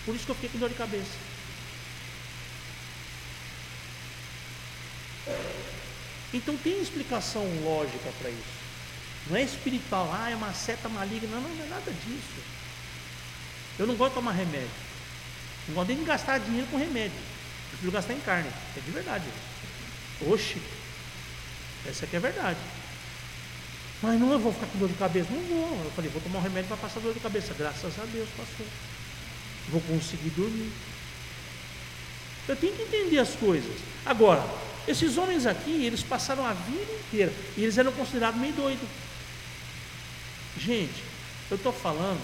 Speaker 1: Por isso que eu fiquei com dor de cabeça. Então tem explicação lógica para isso. Não é espiritual, ah, é uma seta maligna. Não, não é nada disso. Eu não gosto de tomar remédio. Não gosto nem de gastar dinheiro com remédio. Eu prefiro gastar em carne. É de verdade. Oxe, essa aqui é verdade. Mas não, eu vou ficar com dor de cabeça. Não vou. Eu falei, vou tomar um remédio para passar dor de cabeça. Graças a Deus passou. Vou conseguir dormir. Eu tenho que entender as coisas. Agora, esses homens aqui, eles passaram a vida inteira e eles eram considerados meio doidos. Gente, eu estou falando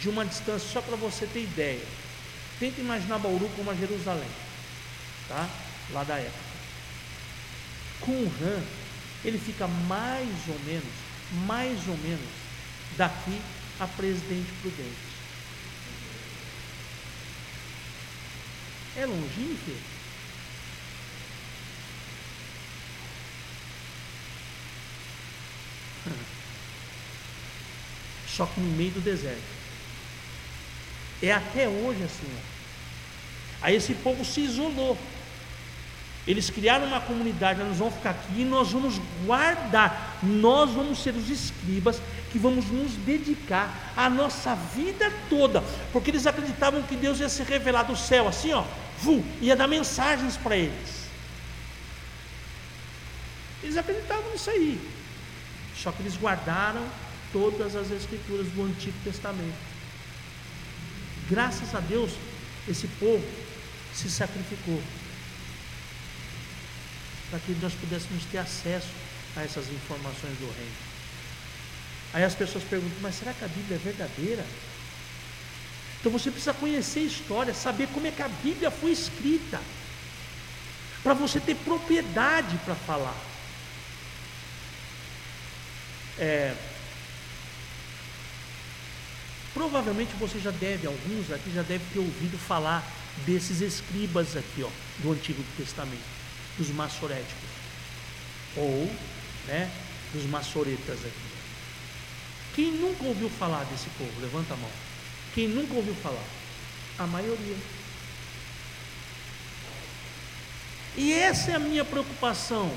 Speaker 1: de uma distância só para você ter ideia. Tenta imaginar Bauru como a Jerusalém, tá? Lá da época. Qumran, ele fica mais ou menos, mais ou menos, daqui a Presidente Prudente. É filho? Só que no meio do deserto. É até hoje assim. Ó. Aí esse povo se isolou. Eles criaram uma comunidade, nós vamos ficar aqui e nós vamos guardar. Nós vamos ser os escribas que vamos nos dedicar a nossa vida toda, porque eles acreditavam que Deus ia se revelar do céu, assim, ó, vu, ia dar mensagens para eles. Eles acreditavam nisso aí. Só que eles guardaram todas as escrituras do Antigo Testamento. Graças a Deus, esse povo se sacrificou para que nós pudéssemos ter acesso a essas informações do reino. Aí as pessoas perguntam, mas será que a Bíblia é verdadeira? Então você precisa conhecer a história, saber como é que a Bíblia foi escrita, para você ter propriedade para falar. É, provavelmente você já deve, alguns aqui já deve ter ouvido falar desses escribas aqui, ó, do Antigo Testamento, dos maçoréticos, ou, né, dos maçoretas aqui. Quem nunca ouviu falar desse povo? Levanta a mão. Quem nunca ouviu falar? A maioria. E essa é a minha preocupação.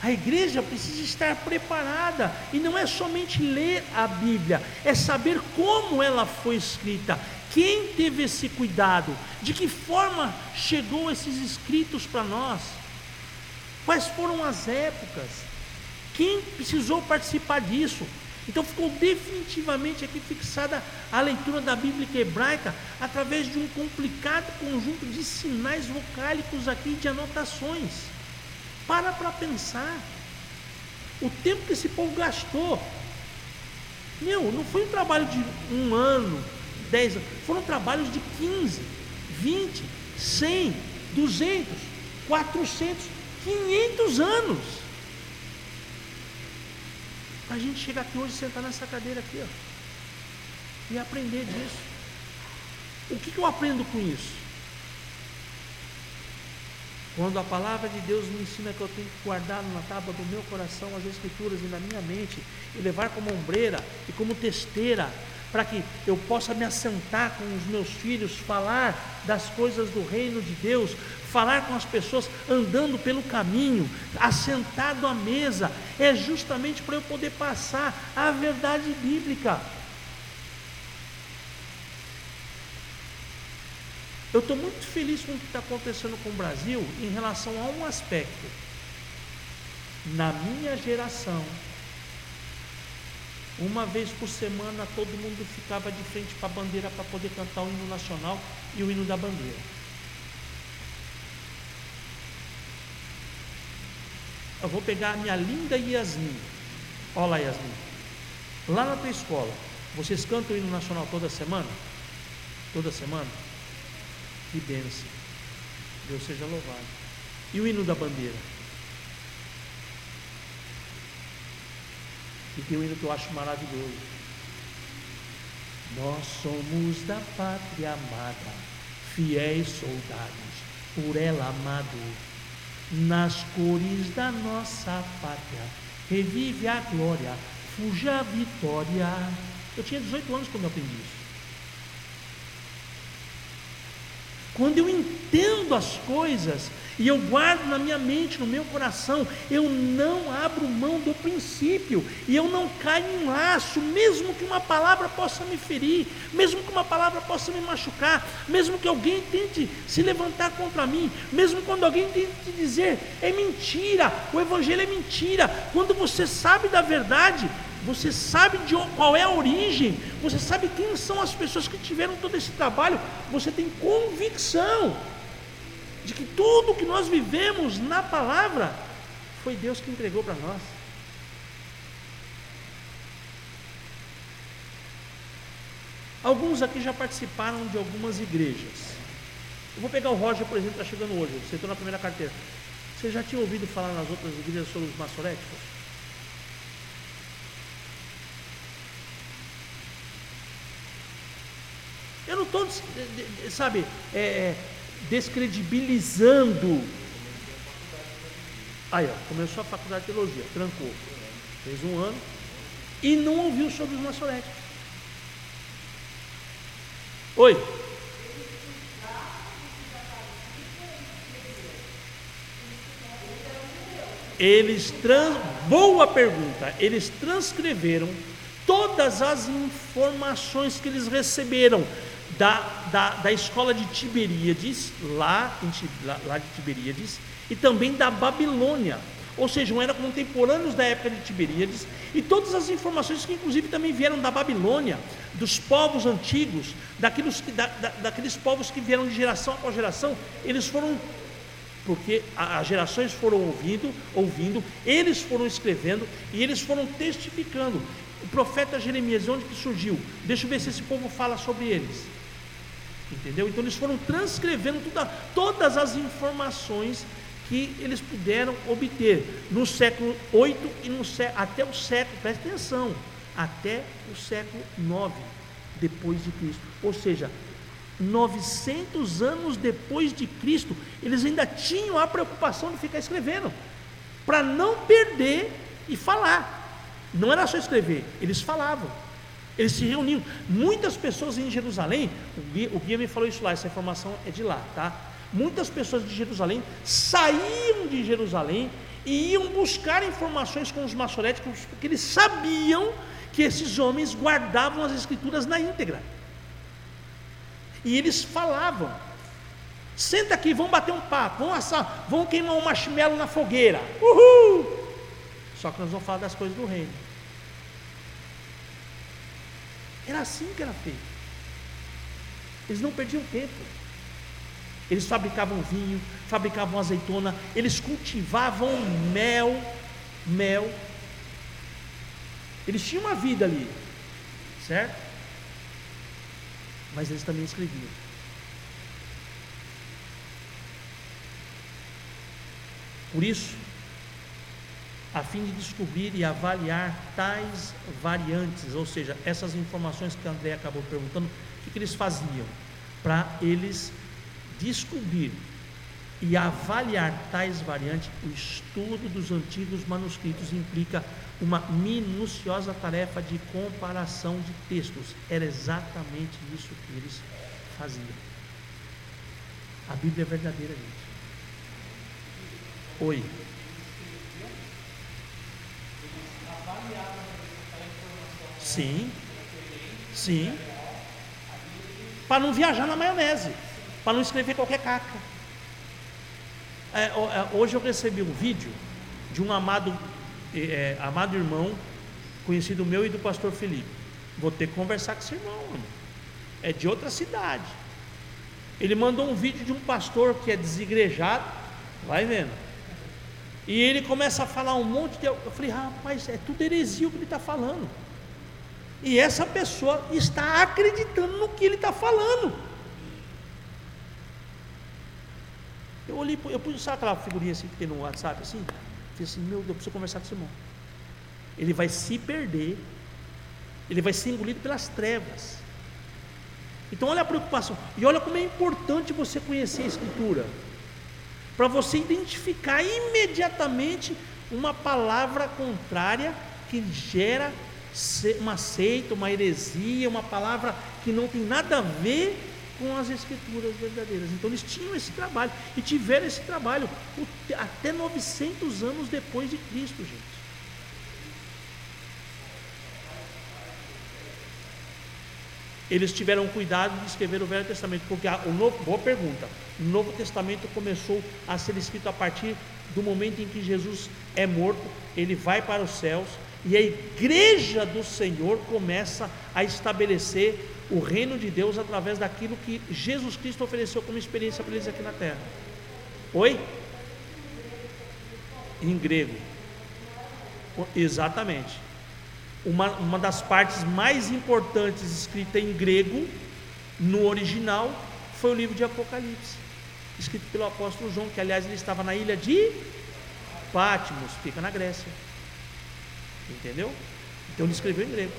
Speaker 1: A igreja precisa estar preparada e não é somente ler a Bíblia, é saber como ela foi escrita, quem teve esse cuidado, de que forma chegou esses escritos para nós, quais foram as épocas, quem precisou participar disso. Então ficou definitivamente aqui fixada a leitura da Bíblia hebraica através de um complicado conjunto de sinais vocálicos aqui de anotações. Para para pensar. O tempo que esse povo gastou. Meu, não foi um trabalho de um ano, dez anos. Foram trabalhos de 15, 20, 100, 200, 400, 500 anos. A gente chegar aqui hoje sentar nessa cadeira aqui, ó, e aprender disso. O que, que eu aprendo com isso? Quando a palavra de Deus me ensina que eu tenho que guardar na tábua do meu coração as Escrituras e na minha mente, e levar como ombreira e como testeira, para que eu possa me assentar com os meus filhos, falar das coisas do reino de Deus, falar com as pessoas andando pelo caminho, assentado à mesa, é justamente para eu poder passar a verdade bíblica. Eu estou muito feliz com o que está acontecendo com o Brasil em relação a um aspecto. Na minha geração, uma vez por semana todo mundo ficava de frente para a bandeira para poder cantar o hino nacional e o hino da bandeira. Eu vou pegar a minha linda Yasmin. Olha lá, Yasmin. Lá na tua escola, vocês cantam o hino nacional toda semana? Toda semana? Que bênção. Deus seja louvado. E o hino da bandeira? E tem um hino que eu acho maravilhoso. Nós somos da pátria amada, fiéis soldados, por ela amado nas cores da nossa pátria. Revive a glória, fuja a vitória. Eu tinha 18 anos quando eu aprendi isso. Quando eu entendo as coisas, e eu guardo na minha mente, no meu coração, eu não abro mão do princípio, e eu não caio em laço, mesmo que uma palavra possa me ferir, mesmo que uma palavra possa me machucar, mesmo que alguém tente se levantar contra mim, mesmo quando alguém tente dizer é mentira, o evangelho é mentira, quando você sabe da verdade, você sabe de qual é a origem, você sabe quem são as pessoas que tiveram todo esse trabalho, você tem convicção de que tudo que nós vivemos na palavra foi Deus que entregou para nós. Alguns aqui já participaram de algumas igrejas. Eu vou pegar o Roger, por exemplo, está chegando hoje, está na primeira carteira. Você já tinha ouvido falar nas outras igrejas sobre os maçoréticos? Eu não estou, sabe, é, é descredibilizando. Aí, ó, começou a faculdade de teologia, trancou. Fez um ano e não ouviu sobre os maçoréticos. Oi. Eles trans... boa pergunta. Eles transcreveram todas as informações que eles receberam da, da, da escola de Tiberíades, lá, em, lá, lá de Tiberíades, e também da Babilônia. Ou seja, eram contemporâneos da época de Tiberíades, e todas as informações que inclusive também vieram da Babilônia, dos povos antigos, daqueles, da, da, daqueles povos que vieram de geração após geração, eles foram porque as gerações foram ouvindo, ouvindo, eles foram escrevendo e eles foram testificando. o profeta Jeremias, de onde que surgiu? Deixa eu ver se esse povo fala sobre eles. Entendeu? Então eles foram transcrevendo toda, todas as informações que eles puderam obter no século 8 e no, até o século, preste atenção, até o século 9 depois de Cristo. Ou seja, 900 anos depois de Cristo, eles ainda tinham a preocupação de ficar escrevendo, para não perder e falar. Não era só escrever, eles falavam. Eles se reuniam. Muitas pessoas em Jerusalém, o guia, o me falou isso lá, essa informação é de lá, tá? Muitas pessoas de Jerusalém saíam de Jerusalém e iam buscar informações com os maçoréticos, porque eles sabiam que esses homens guardavam as escrituras na íntegra. E eles falavam: senta aqui, vamos bater um papo, vamos assar, vamos queimar um marshmallow na fogueira. Uhul! Só que nós vamos falar das coisas do reino. Era assim que era feito. Eles não perdiam tempo. Eles fabricavam vinho, fabricavam azeitona, eles cultivavam mel, mel. Eles tinham uma vida ali, certo? Mas eles também escreviam. Por isso, a fim de descobrir e avaliar tais variantes, ou seja, essas informações que André acabou perguntando, o que, que eles faziam? Para eles descobrir e avaliar tais variantes, o estudo dos antigos manuscritos implica uma minuciosa tarefa de comparação de textos. Era exatamente isso que eles faziam. A Bíblia é verdadeira, gente. Oi. Sim. Sim. Para não viajar na maionese. Para não escrever qualquer caca. É, é, hoje eu recebi um vídeo de um amado, é, amado irmão, conhecido meu e do pastor Felipe. Vou ter que conversar com esse irmão, mano. É de outra cidade. Ele mandou um vídeo de um pastor que é desigrejado, vai vendo. E ele começa a falar um monte de. Eu falei, rapaz, é tudo heresia o que ele está falando. E essa pessoa está acreditando no que ele está falando. Eu olhei, eu pus, sabe aquela figurinha assim que tem no WhatsApp assim? Falei assim, meu Deus, eu preciso conversar com esse irmão. Ele vai se perder, ele vai ser engolido pelas trevas. Então olha a preocupação. E olha como é importante você conhecer a escritura. Para você identificar imediatamente uma palavra contrária que gera uma seita, uma heresia, uma palavra que não tem nada a ver com as escrituras verdadeiras. Então eles tinham esse trabalho e tiveram esse trabalho até 900 anos depois de Cristo, gente. Eles tiveram cuidado de escrever o Velho Testamento, porque o novo, boa pergunta. O Novo Testamento começou a ser escrito a partir do momento em que Jesus é morto, ele vai para os céus, e a igreja do Senhor começa a estabelecer o reino de Deus através daquilo que Jesus Cristo ofereceu como experiência para eles aqui na terra. Oi? Em grego. Exatamente. Uma, uma das partes mais importantes escrita em grego, no original, foi o livro de Apocalipse, escrito pelo apóstolo João, que aliás ele estava na ilha de Patmos, fica na Grécia. Entendeu? Então ele escreveu em grego.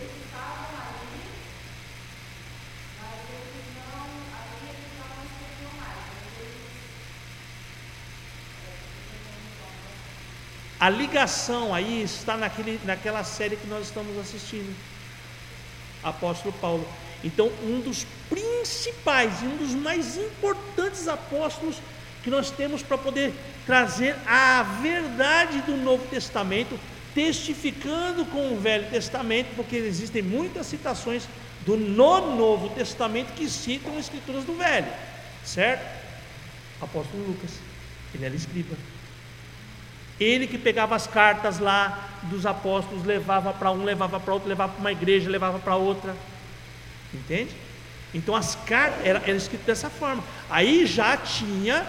Speaker 1: A ligação aí está naquele, naquela série que nós estamos assistindo. Apóstolo Paulo. Então, um dos principais e um dos mais importantes apóstolos que nós temos para poder trazer a verdade do Novo Testamento testificando com o Velho Testamento, porque existem muitas citações do no Novo Testamento que citam as escrituras do Velho, certo? Apóstolo Lucas, ele era escriba. Ele que pegava as cartas lá dos apóstolos, levava para um, levava para outro, levava para uma igreja, levava para outra. Entende? Então as cartas eram era escritas dessa forma. Aí já tinha,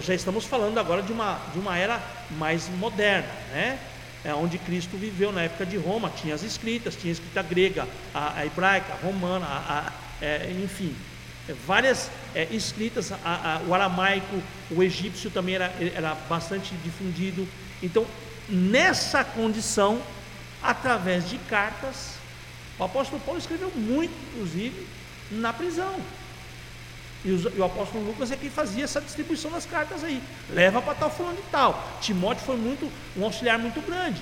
Speaker 1: já estamos falando agora de uma, de uma era mais moderna, né? É onde Cristo viveu na época de Roma, tinha as escritas, tinha a escrita grega, a, a hebraica, a romana, a, a, é, enfim, é, várias é, escritas, o aramaico, o egípcio também era, era bastante difundido. Então, nessa condição, através de cartas, o apóstolo Paulo escreveu muito, inclusive, na prisão. E, os, e, o apóstolo Lucas é quem fazia essa distribuição das cartas aí. Leva para tal fulano e tal. Timóteo foi muito um auxiliar muito grande,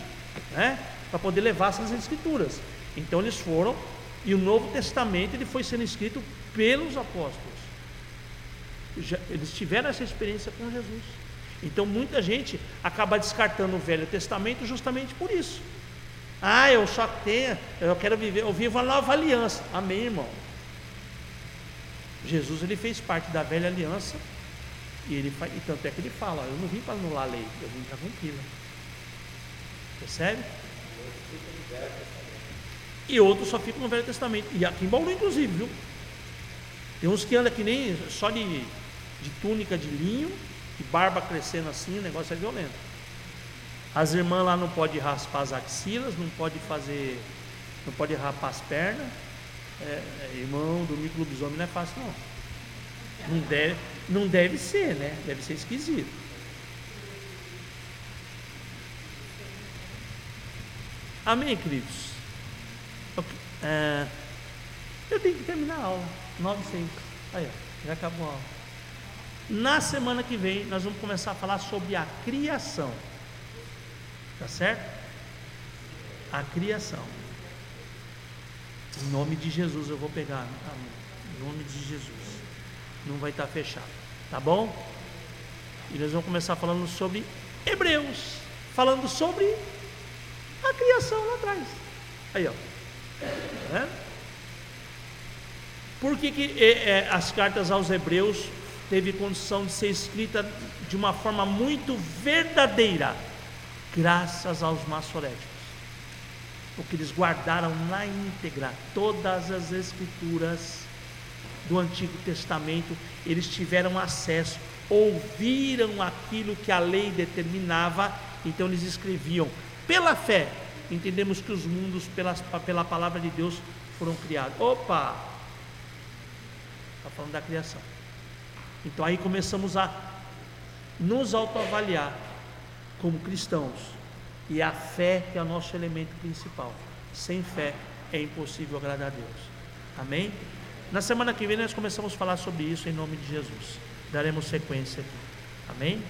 Speaker 1: né? Para poder levar essas escrituras. Então eles foram e o Novo Testamento ele foi sendo escrito pelos apóstolos. Já, eles tiveram essa experiência com Jesus. Então muita gente acaba descartando o Velho Testamento justamente por isso. Ah, eu só tenho, eu quero viver, eu vivo a nova aliança. Amém, irmão. Jesus ele fez parte da velha aliança e ele e tanto é que ele fala, eu não vim para anular a lei, eu vim para cumpri-la. Percebe? E outros só ficam no Velho Testamento. E aqui em Bauru, inclusive, viu? Tem uns que andam que nem só de, de túnica de linho, e barba crescendo assim, o negócio é violento. As irmãs lá não podem raspar as axilas, não pode fazer, não pode rapar as pernas, é, é, irmão, dormir com lobisomem não é fácil não. Não deve, não deve ser, né? Deve ser esquisito. Amém, queridos? É, eu tenho que terminar a aula. 9 e 6. Aí, ó, já acabou a aula. Na semana que vem, nós vamos começar a falar sobre a criação. Tá certo? A criação. Em nome de Jesus eu vou pegar. Em nome de Jesus. Não vai estar fechado. Tá bom? E nós vamos começar falando sobre Hebreus. Falando sobre a criação lá atrás. Aí, ó. É? Por que, que é, é, as cartas aos Hebreus teve condição de ser escrita de uma forma muito verdadeira? Graças aos maçoréticos porque eles guardaram na íntegra todas as escrituras do Antigo Testamento, eles tiveram acesso, ouviram aquilo que a lei determinava, então eles escreviam pela fé. Entendemos que os mundos, pela, pela palavra de Deus, foram criados. Opa! Está falando da criação. Então aí começamos a nos autoavaliar como cristãos e a fé que é o nosso elemento principal. Sem fé é impossível agradar a Deus. Amém? Na semana que vem nós começamos a falar sobre isso em nome de Jesus. Daremos sequência aqui. Amém?